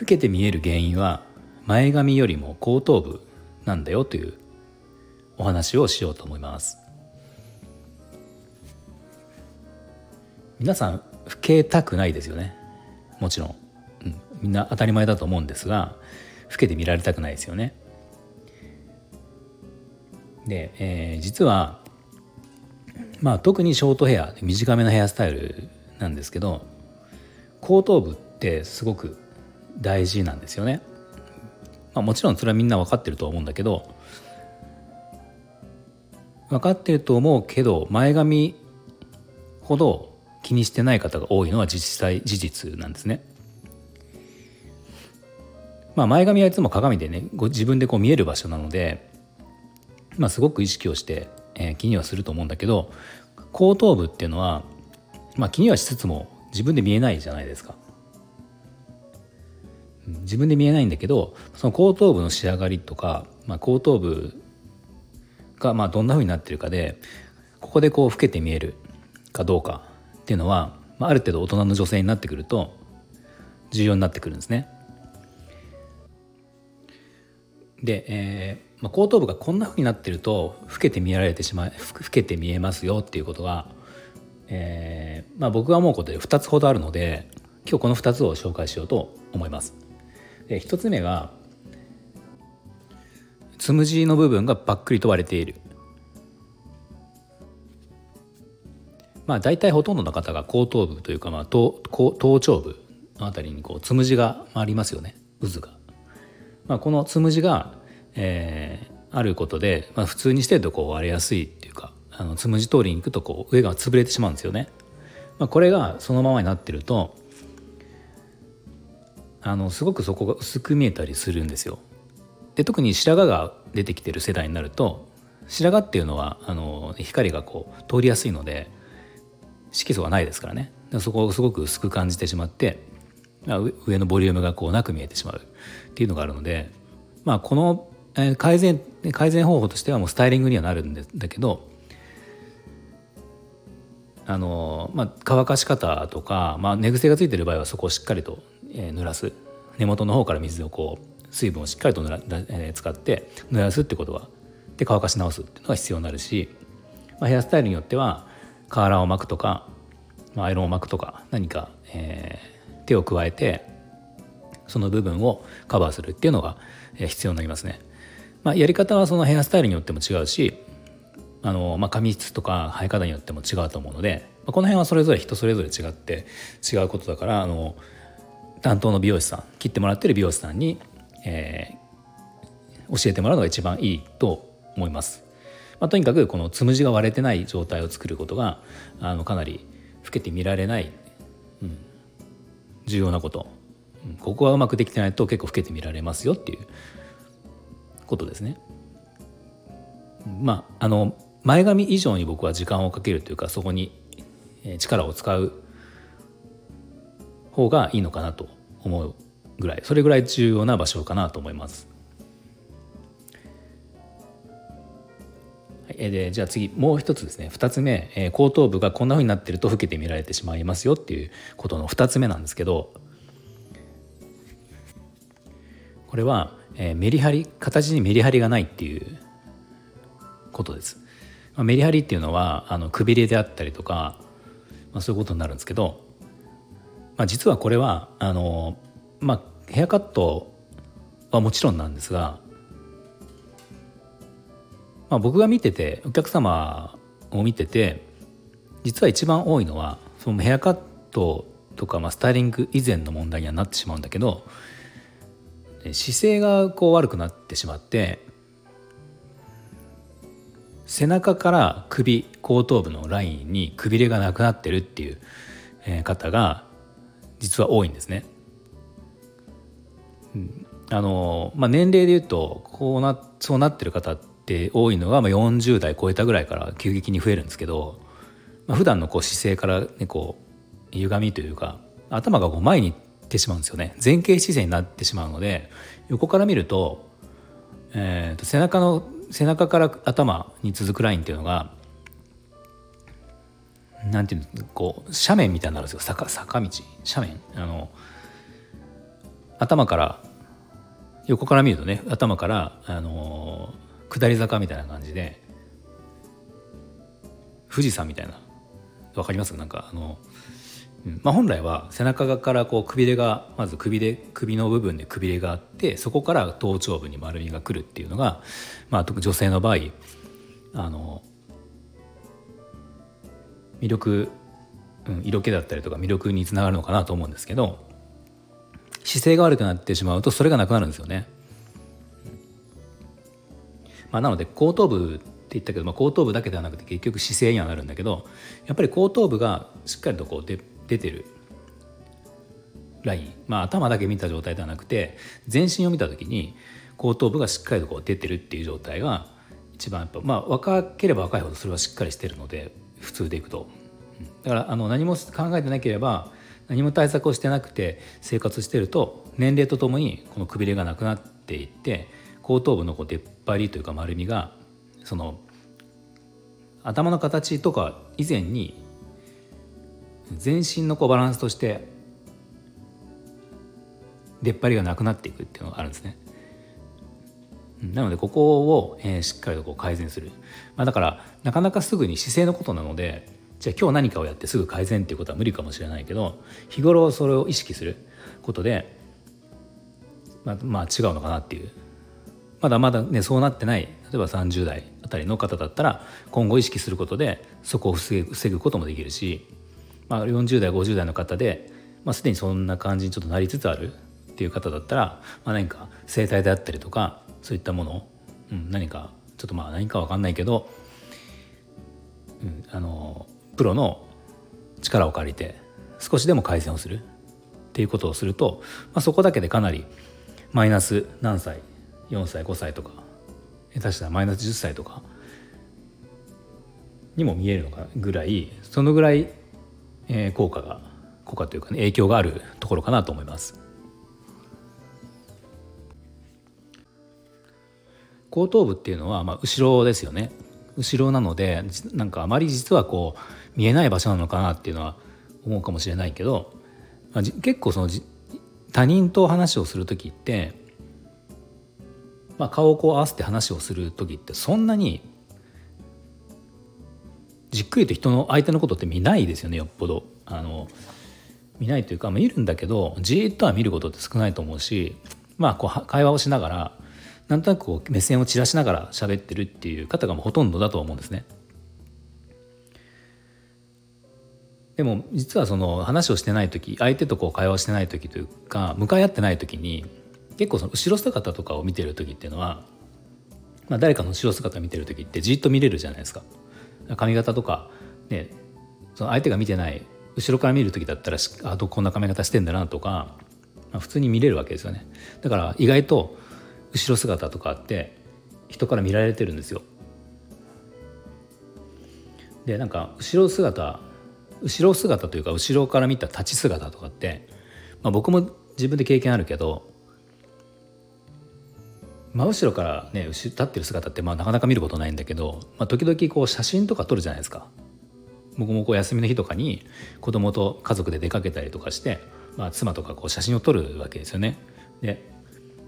老けて見える原因は前髪よりも後頭部なんだよというお話をしようと思います。皆さん老けたくないですよね。もちろん、うん、みんな当たり前だと思うんですが老けて見られたくないですよね。で、えー、実はまあ特にショートヘア短めのヘアスタイルなんですけど後頭部ってすごく大事なんですよね、まあ、もちろんそれはみんな分かってると思うんだけど分かってると思うけど前髪ほど気にしてない方が多いのは実際事実なんですね。まあ、前髪はいつも鏡でねご自分でこう見える場所なので、まあ、すごく意識をして、えー、気にはすると思うんだけど後頭部っていうのは、まあ、気にはしつつも自分で見えないじゃないですか。自分で見えないんだけどその後頭部の仕上がりとか、まあ、後頭部がまあどんな風になってるかでここでこう老けて見えるかどうかっていうのは、まあ、ある程度大人の女性になってくると重要になってくるんですね。で、えーまあ、後頭部がこんな風になってると老けて見られてしまい老けて見えますよっていうことが、えーまあ、僕が思うことで2つほどあるので今日この2つを紹介しようと思います。で1つ目がつむじの部分がばっくりと割れているまあ大体ほとんどの方が後頭部というかまあ頭頭頂部のあたりにこうつむじがありますよね渦が。まあ、このつむじが、えー、あることで、まあ、普通にしてるとこう割れやすいっていうかあのつむじ通りに行くとこう上が潰れてしまうんですよね。まあ、これがそのままになってるとあのすごくそこが薄く見えたりするんですよ。で特に白髪が出てきてる世代になると白髪っていうのはあの光がこう通りやすいので色素がないですからねそこをすごく薄く感じてしまって上のボリュームがこうなく見えてしまうっていうのがあるので、まあ、この改善改善方法としてはもうスタイリングにはなるんだけどあの、まあ、乾かし方とか、まあ、寝癖がついてる場合はそこをしっかりと、え濡らす根元の方から水をこう水分をしっかりとら、えー、使って濡らすってことはで乾かし直すっていうのが必要になるし、まあ、ヘアスタイルによってはカーラーを巻くとか、まあ、アイロンを巻くとか何か、えー、手を加えてその部分をカバーするっていうのが必要になりますね。まあ、やり方はそのヘアスタイルによっても違うしあの、まあ、髪質とか生え方によっても違うと思うので、まあ、この辺はそれぞれ人それぞれ違って違うことだからあの担当の美容師さん切ってもらってる美容師さんにえー、教えてもらうのが一番いいと思います。まあ、とにかくこのつむじが割れてない状態を作ることがあのかなり老けて見られない、うん、重要なこと、うん、ここがうまくできてないと結構老けて見られますよっていうことですね。まああの前髪以上に僕は時間をかけるというかそこに力を使う方がいいのかなと思うぐらいそれぐらい重要な場所かなと思います。えでじゃあ次もう一つですね2つ目、えー、後頭部がこんなふうになってると老けて見られてしまいますよっていうことの2つ目なんですけどこれは、えー、メリハリ形にメリハリがないっていうことです。まあ、メリハリっていうのはあのくびれであったりとか、まあ、そういうことになるんですけど、まあ、実はこれはあのまあヘアカットはもちろんなんですが、まあ、僕が見ててお客様を見てて実は一番多いのはそのヘアカットとか、まあ、スタイリング以前の問題にはなってしまうんだけど姿勢がこう悪くなってしまって背中から首後頭部のラインにくびれがなくなってるっていう方が実は多いんですね。うんあのまあ、年齢でいうとこうなそうなってる方って多いのが、ま、40代超えたぐらいから急激に増えるんですけど、まあ、普段のこう姿勢から、ね、こう歪みというか頭がこう前に行ってしまうんですよね前傾姿勢になってしまうので横から見ると,、えー、と背中の背中から頭に続くラインっていうのがなんていうのこう斜面みたいになるんですよ。坂坂道。斜面。あの頭から横から見るとね頭からあの下り坂みたいな感じで富士山みたいな。わかります？なんかあの、まあ、本来は背中側からこうくびれがまず首で首の部分でくびれがあってそこから頭頂部に丸みがくるっていうのが、まあ、特に女性の場合あの魅力、うん、色気だったりとか魅力につながるのかなと思うんですけど姿勢が悪くなってしまうとそれがなくなるんですよね。まあ、なので後頭部って言ったけど、まあ、後頭部だけではなくて結局姿勢にはなるんだけどやっぱり後頭部がしっかりとこうで出てるライン、まあ、頭だけ見た状態ではなくて全身を見た時に後頭部がしっかりとこう出てるっていう状態が一番やっぱまあ若ければ若いほどそれはしっかりしてるので普通でいくと。だからあの何も考えてなければ何も対策をしてなくて生活してると年齢とともにこのくびれがなくなっていって後頭部のこう出っ張りというか丸みがその頭の形とか以前に全身のこうバランスとして出っ張りがなくなっていくっていうのがあるんですね。なのでここを、えー、しっかりとこう改善する、まあ、だからなかなかすぐに姿勢のことなのでじゃあ今日何かをやってすぐ改善っていうことは無理かもしれないけど日頃それを意識することで、まあ、まあ違うのかなっていう。まだまだねそうなってない例えば30代あたりの方だったら今後意識することでそこを防ぐこともできるし、まあ、40代50代の方で、まあ、すでにそんな感じにちょっとなりつつあるっていう方だったら、まあ、何か整体であったりとかそういったもの、うん、何かちょっとまあ何か分かんないけど、うん、あのプロの力を借りて少しでも改善をするっていうことをすると、まあ、そこだけでかなりマイナス何歳4歳5歳とか下手したらマイナス10歳とかにも見えるのかぐらいそのぐらい、えー、効果が効果というかね影響があるところかなと思います。後頭部っていうのは、まあ、後ろですよね後ろなのでなんかあまり実はこう見えない場所なのかなっていうのは思うかもしれないけど、まあ、結構その他人と話をする時ってまあ、顔をこう合わせて話をする時ってそんなにじっくりと人の相手のことって見ないですよねよっぽど。あの見ないというか、まあ、見るんだけどじっとは見ることって少ないと思うし、まあ、こう会話をしながらなんとなくこう目線を散らしながら喋ってるっていう方がほとんどだと思うんですね。でも実はその話をしてない時相手とこう会話してない時というか向かい合ってない時に結構その後ろ姿とかを見てる時っていうのは、まあ、誰かの後ろ姿を見てる時ってじっと見れるじゃないですか。髪型とか、ね、その相手が見てない後ろから見る時だったらあとこんな髪型してんだなとか、まあ、普通に見れるわけですよね。だから意外と後ろ姿とかあって人から見られてるんですよ。でなんか後ろ姿後ろ姿というか後ろから見た立ち姿とかって、まあ、僕も自分で経験あるけど真後ろからね立ってる姿ってまあなかなか見ることないんだけど、まあ、時々こう写真とか撮るじゃないですか僕もこう休みの日とかに子供と家族で出かけたりとかして、まあ、妻とかこう写真を撮るわけですよねで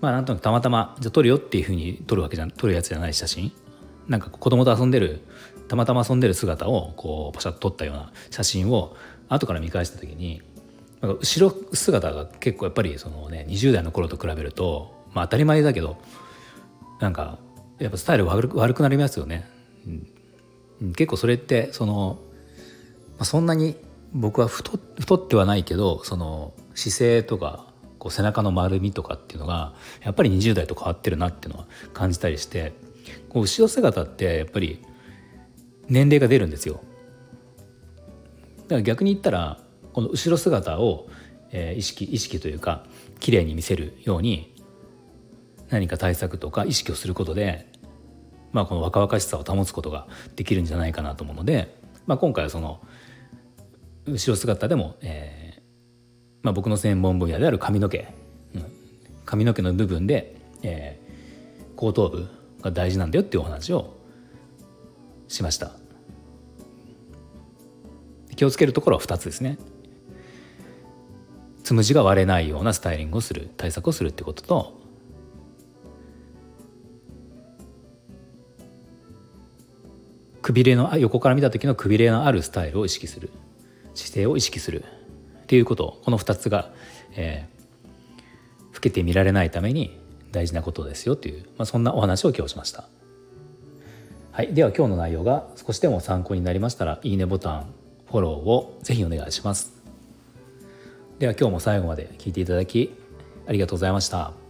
まあなんとなくたまたまじゃ撮るよっていうふうに撮るわけじゃ撮るやつじゃない写真。なんか子供と遊んでるたまたま遊んでる姿をこうパシャッと撮ったような写真を後から見返した時になんか後ろ姿が結構やっぱりそのね20代の頃と比べるとまあ当たり前だけどなんかやっぱスタイル悪悪くなりますよね、うん、結構それってその、まあ、そんなに僕は太太ってはないけどその姿勢とかこう背中の丸みとかっていうのがやっぱり20代と変わってるなっていうのは感じたりしてこう後ろ姿ってやっぱり年齢が出るんですよ。だから逆に言ったらこの後ろ姿を、えー、意識意識というか綺麗に見せるように何か対策とか意識をすることで、まあ、この若々しさを保つことができるんじゃないかなと思うので、まあ、今回はその後ろ姿でも、えーまあ、僕の専門分野である髪の毛、うん、髪の毛の部分で、えー、後頭部が大事なんだよっていうお話をしました。気をつけるところは2つですね。つむじが割れないようなスタイリングをする対策をするってこととくびれの横から見た時のくびれのあるスタイルを意識する。姿勢を意識する。っていうことこの2つが、えー、老けて見られないために大事なことですよという、まあ、そんなお話を今日しました。はい、では今日の内容が少しでも参考になりましたらいいねボタンフォローをぜひお願いします。では今日も最後まで聞いていただきありがとうございました。